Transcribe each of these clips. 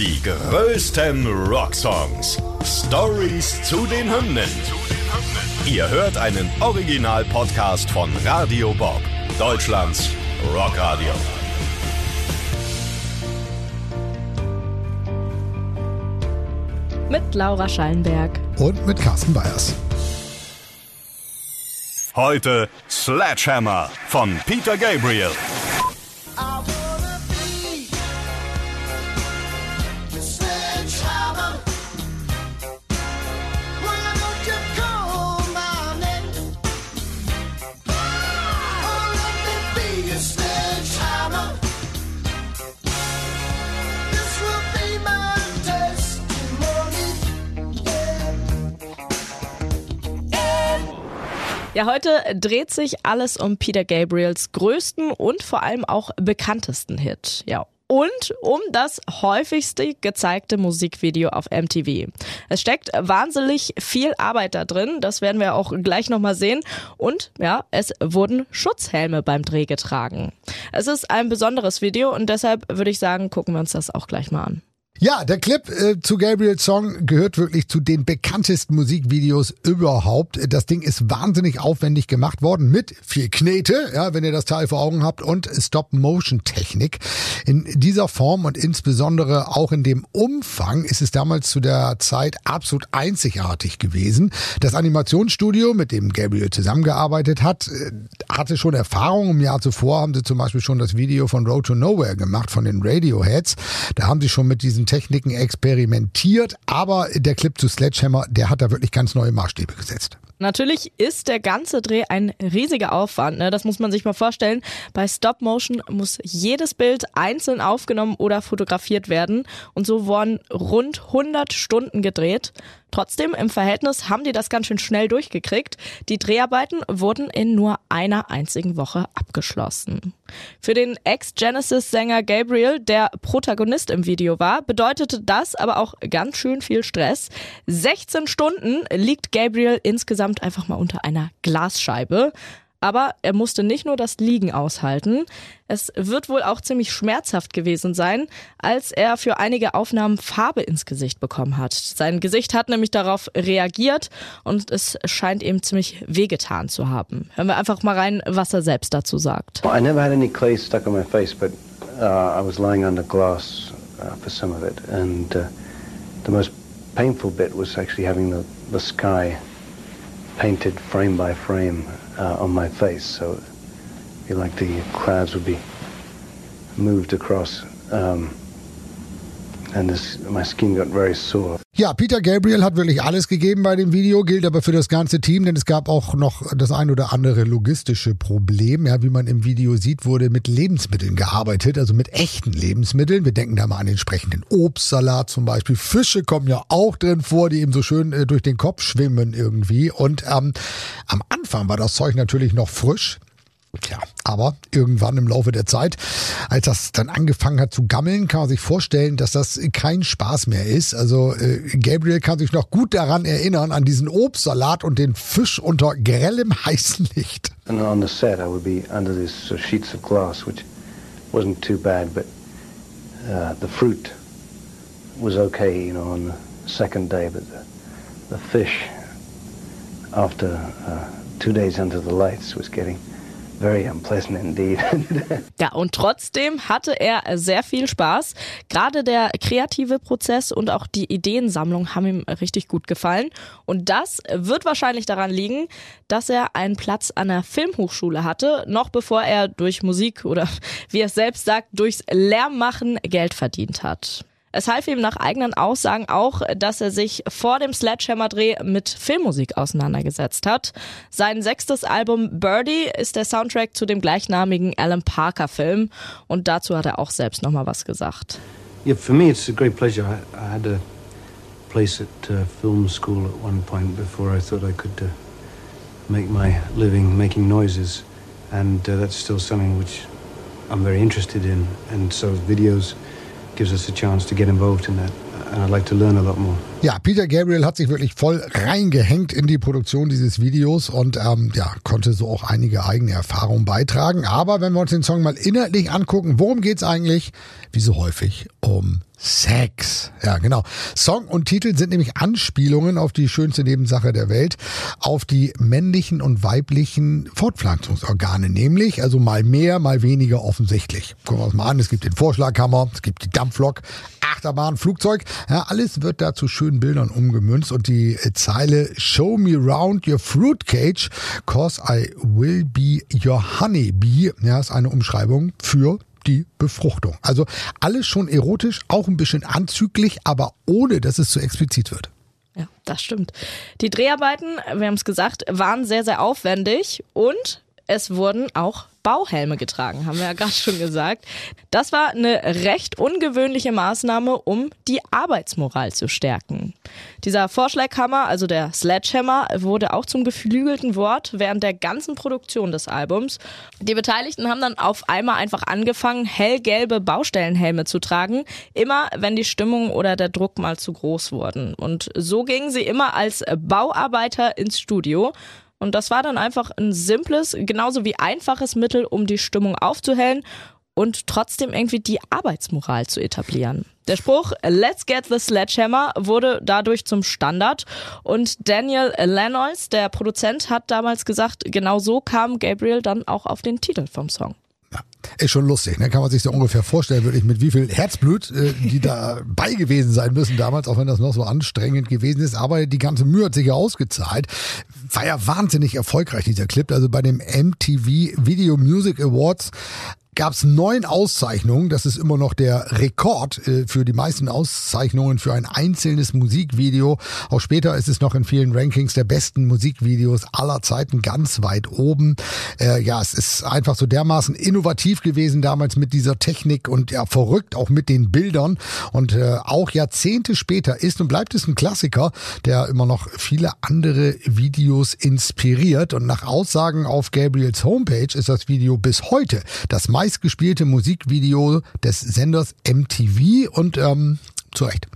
Die größten Rocksongs. Stories zu den Hymnen. Ihr hört einen Original-Podcast von Radio Bob, Deutschlands Rockradio. Mit Laura Schallenberg. Und mit Carsten Bayers. Heute Sledgehammer von Peter Gabriel. Ja, heute dreht sich alles um Peter Gabriels größten und vor allem auch bekanntesten Hit. Ja, und um das häufigste gezeigte Musikvideo auf MTV. Es steckt wahnsinnig viel Arbeit da drin, das werden wir auch gleich nochmal sehen. Und ja, es wurden Schutzhelme beim Dreh getragen. Es ist ein besonderes Video und deshalb würde ich sagen, gucken wir uns das auch gleich mal an. Ja, der Clip äh, zu Gabriels Song gehört wirklich zu den bekanntesten Musikvideos überhaupt. Das Ding ist wahnsinnig aufwendig gemacht worden mit viel Knete, ja, wenn ihr das Teil vor Augen habt, und Stop-Motion-Technik. In dieser Form und insbesondere auch in dem Umfang ist es damals zu der Zeit absolut einzigartig gewesen. Das Animationsstudio, mit dem Gabriel zusammengearbeitet hat, äh, hatte schon Erfahrung. Im Jahr zuvor haben sie zum Beispiel schon das Video von Road to Nowhere gemacht, von den Radioheads. Da haben sie schon mit diesen Techniken experimentiert, aber der Clip zu Sledgehammer, der hat da wirklich ganz neue Maßstäbe gesetzt. Natürlich ist der ganze Dreh ein riesiger Aufwand. Ne? Das muss man sich mal vorstellen. Bei Stop Motion muss jedes Bild einzeln aufgenommen oder fotografiert werden. Und so wurden rund 100 Stunden gedreht. Trotzdem, im Verhältnis haben die das ganz schön schnell durchgekriegt. Die Dreharbeiten wurden in nur einer einzigen Woche abgeschlossen. Für den Ex-Genesis-Sänger Gabriel, der Protagonist im Video war, bedeutete das aber auch ganz schön viel Stress. 16 Stunden liegt Gabriel insgesamt einfach mal unter einer Glasscheibe. Aber er musste nicht nur das Liegen aushalten. Es wird wohl auch ziemlich schmerzhaft gewesen sein, als er für einige Aufnahmen Farbe ins Gesicht bekommen hat. Sein Gesicht hat nämlich darauf reagiert und es scheint ihm ziemlich wehgetan zu haben. Hören wir einfach mal rein, was er selbst dazu sagt. Well, I never had any clay stuck on my face, but uh, I was lying under glass uh, for some of it. And uh, the most painful bit was actually having the, the sky painted frame by frame uh, on my face. So I feel like the clouds would be moved across. Um, Ja, Peter Gabriel hat wirklich alles gegeben bei dem Video, gilt aber für das ganze Team, denn es gab auch noch das ein oder andere logistische Problem. Ja, wie man im Video sieht, wurde mit Lebensmitteln gearbeitet, also mit echten Lebensmitteln. Wir denken da mal an den entsprechenden Obstsalat zum Beispiel. Fische kommen ja auch drin vor, die eben so schön äh, durch den Kopf schwimmen irgendwie. Und ähm, am Anfang war das Zeug natürlich noch frisch. Tja, aber irgendwann im Laufe der Zeit, als das dann angefangen hat zu gammeln, kann man sich vorstellen, dass das kein Spaß mehr ist. Also äh, Gabriel kann sich noch gut daran erinnern, an diesen Obstsalat und den Fisch unter grellem heißen Licht. And on the set, I would be under these uh, sheets of glass, which wasn't too bad, but uh, the fruit was okay, you know, on the second day, but the, the fish, after uh, two days under the lights, was getting very unpleasant indeed. Ja, und trotzdem hatte er sehr viel Spaß. Gerade der kreative Prozess und auch die Ideensammlung haben ihm richtig gut gefallen. Und das wird wahrscheinlich daran liegen, dass er einen Platz an der Filmhochschule hatte, noch bevor er durch Musik oder wie er es selbst sagt, durchs Lärmmachen Geld verdient hat. Es half ihm nach eigenen Aussagen auch, dass er sich vor dem Sledgehammer-Dreh mit Filmmusik auseinandergesetzt hat. Sein sechstes Album Birdie ist der Soundtrack zu dem gleichnamigen Alan Parker-Film und dazu hat er auch selbst nochmal was gesagt. yeah, for me, it's a great pleasure. I, I had a place at uh, film school at one point before I thought I could uh, make my living making noises, and uh, that's still something which I'm very interested in. And so videos gives us a chance to get involved in that. and I'd like to learn a lot more. Ja, Peter Gabriel hat sich wirklich voll reingehängt in die Produktion dieses Videos und ähm, ja, konnte so auch einige eigene Erfahrungen beitragen. Aber wenn wir uns den Song mal inhaltlich angucken, worum geht's eigentlich? Wie so häufig um Sex. Ja, genau. Song und Titel sind nämlich Anspielungen auf die schönste Nebensache der Welt, auf die männlichen und weiblichen Fortpflanzungsorgane, nämlich also mal mehr, mal weniger offensichtlich. Gucken wir uns mal an. Es gibt den Vorschlaghammer, es gibt die Dampflok, Achterbahn, Flugzeug. Ja, alles wird da zu schönen Bildern umgemünzt und die Zeile Show me round your fruit cage, cause I will be your honeybee, ja, ist eine Umschreibung für die Befruchtung. Also alles schon erotisch, auch ein bisschen anzüglich, aber ohne, dass es zu explizit wird. Ja, das stimmt. Die Dreharbeiten, wir haben es gesagt, waren sehr, sehr aufwendig und es wurden auch Bauhelme getragen, haben wir ja gerade schon gesagt. Das war eine recht ungewöhnliche Maßnahme, um die Arbeitsmoral zu stärken. Dieser Vorschlaghammer, also der Sledgehammer, wurde auch zum geflügelten Wort während der ganzen Produktion des Albums. Die Beteiligten haben dann auf einmal einfach angefangen, hellgelbe Baustellenhelme zu tragen, immer wenn die Stimmung oder der Druck mal zu groß wurden. Und so gingen sie immer als Bauarbeiter ins Studio und das war dann einfach ein simples, genauso wie einfaches Mittel, um die Stimmung aufzuhellen und trotzdem irgendwie die Arbeitsmoral zu etablieren. Der Spruch Let's get the Sledgehammer wurde dadurch zum Standard und Daniel Lanois, der Produzent, hat damals gesagt, genau so kam Gabriel dann auch auf den Titel vom Song. Ja, ist schon lustig, ne? Kann man sich so ungefähr vorstellen, wirklich mit wie viel Herzblut äh, die dabei gewesen sein müssen damals, auch wenn das noch so anstrengend gewesen ist. Aber die ganze Mühe hat sich ja ausgezahlt. War ja wahnsinnig erfolgreich, dieser Clip. Also bei dem MTV Video Music Awards gab es neun Auszeichnungen. Das ist immer noch der Rekord äh, für die meisten Auszeichnungen für ein einzelnes Musikvideo. Auch später ist es noch in vielen Rankings der besten Musikvideos aller Zeiten ganz weit oben. Äh, ja, es ist einfach so dermaßen innovativ gewesen damals mit dieser Technik und ja, verrückt auch mit den Bildern. Und äh, auch Jahrzehnte später ist und bleibt es ein Klassiker, der immer noch viele andere Videos inspiriert. Und nach Aussagen auf Gabriels Homepage ist das Video bis heute das meistgespielte Musikvideo des Senders MTV und ähm, zu Recht.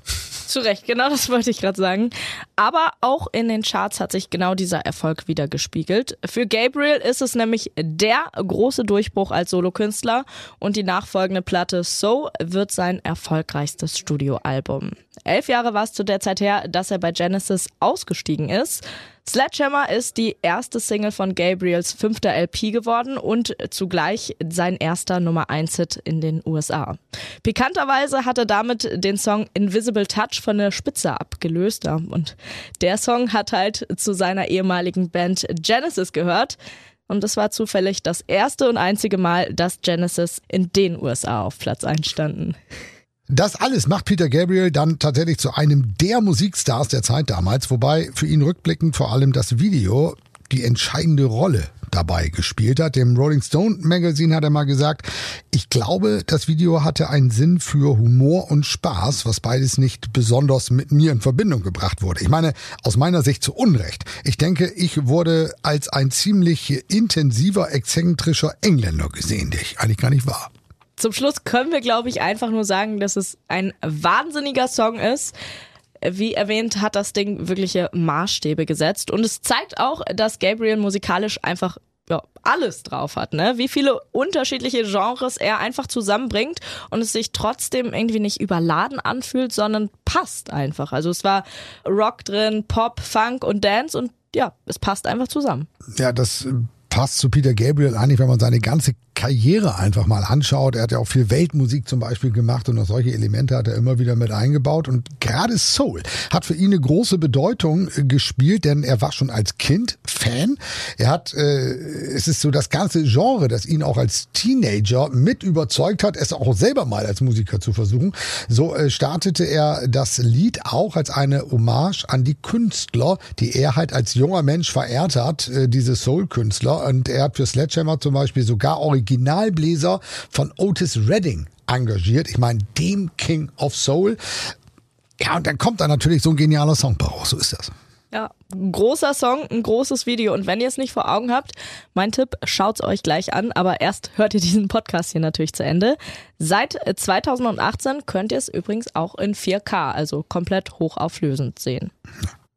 Zu Recht, genau das wollte ich gerade sagen. Aber auch in den Charts hat sich genau dieser Erfolg wieder gespiegelt. Für Gabriel ist es nämlich der große Durchbruch als Solokünstler und die nachfolgende Platte So wird sein erfolgreichstes Studioalbum. Elf Jahre war es zu der Zeit her, dass er bei Genesis ausgestiegen ist. Sledgehammer ist die erste Single von Gabriels fünfter LP geworden und zugleich sein erster Nummer 1 Hit in den USA. Pikanterweise hat er damit den Song Invisible Touch von der Spitze abgelöst und der Song hat halt zu seiner ehemaligen Band Genesis gehört. Und es war zufällig das erste und einzige Mal, dass Genesis in den USA auf Platz 1 standen. Das alles macht Peter Gabriel dann tatsächlich zu einem der Musikstars der Zeit damals, wobei für ihn rückblickend vor allem das Video die entscheidende Rolle dabei gespielt hat. Dem Rolling Stone Magazine hat er mal gesagt, ich glaube, das Video hatte einen Sinn für Humor und Spaß, was beides nicht besonders mit mir in Verbindung gebracht wurde. Ich meine, aus meiner Sicht zu Unrecht. Ich denke, ich wurde als ein ziemlich intensiver, exzentrischer Engländer gesehen, der ich eigentlich gar nicht war. Zum Schluss können wir, glaube ich, einfach nur sagen, dass es ein wahnsinniger Song ist. Wie erwähnt, hat das Ding wirkliche Maßstäbe gesetzt. Und es zeigt auch, dass Gabriel musikalisch einfach ja, alles drauf hat, ne? Wie viele unterschiedliche Genres er einfach zusammenbringt und es sich trotzdem irgendwie nicht überladen anfühlt, sondern passt einfach. Also es war Rock drin, Pop, Funk und Dance und ja, es passt einfach zusammen. Ja, das passt zu Peter Gabriel eigentlich, wenn man seine ganze Karriere einfach mal anschaut. Er hat ja auch viel Weltmusik zum Beispiel gemacht und auch solche Elemente hat er immer wieder mit eingebaut. Und gerade Soul hat für ihn eine große Bedeutung äh, gespielt, denn er war schon als Kind Fan. Er hat, äh, es ist so das ganze Genre, das ihn auch als Teenager mit überzeugt hat, es auch selber mal als Musiker zu versuchen. So äh, startete er das Lied auch als eine Hommage an die Künstler, die er halt als junger Mensch verehrt hat, äh, diese Soul-Künstler. Und er hat für Sledgehammer zum Beispiel sogar original Originalbläser von Otis Redding engagiert. Ich meine, dem King of Soul. Ja, und dann kommt da natürlich so ein genialer Song raus. So ist das. Ja, großer Song, ein großes Video. Und wenn ihr es nicht vor Augen habt, mein Tipp, schaut's euch gleich an. Aber erst hört ihr diesen Podcast hier natürlich zu Ende. Seit 2018 könnt ihr es übrigens auch in 4K, also komplett hochauflösend sehen.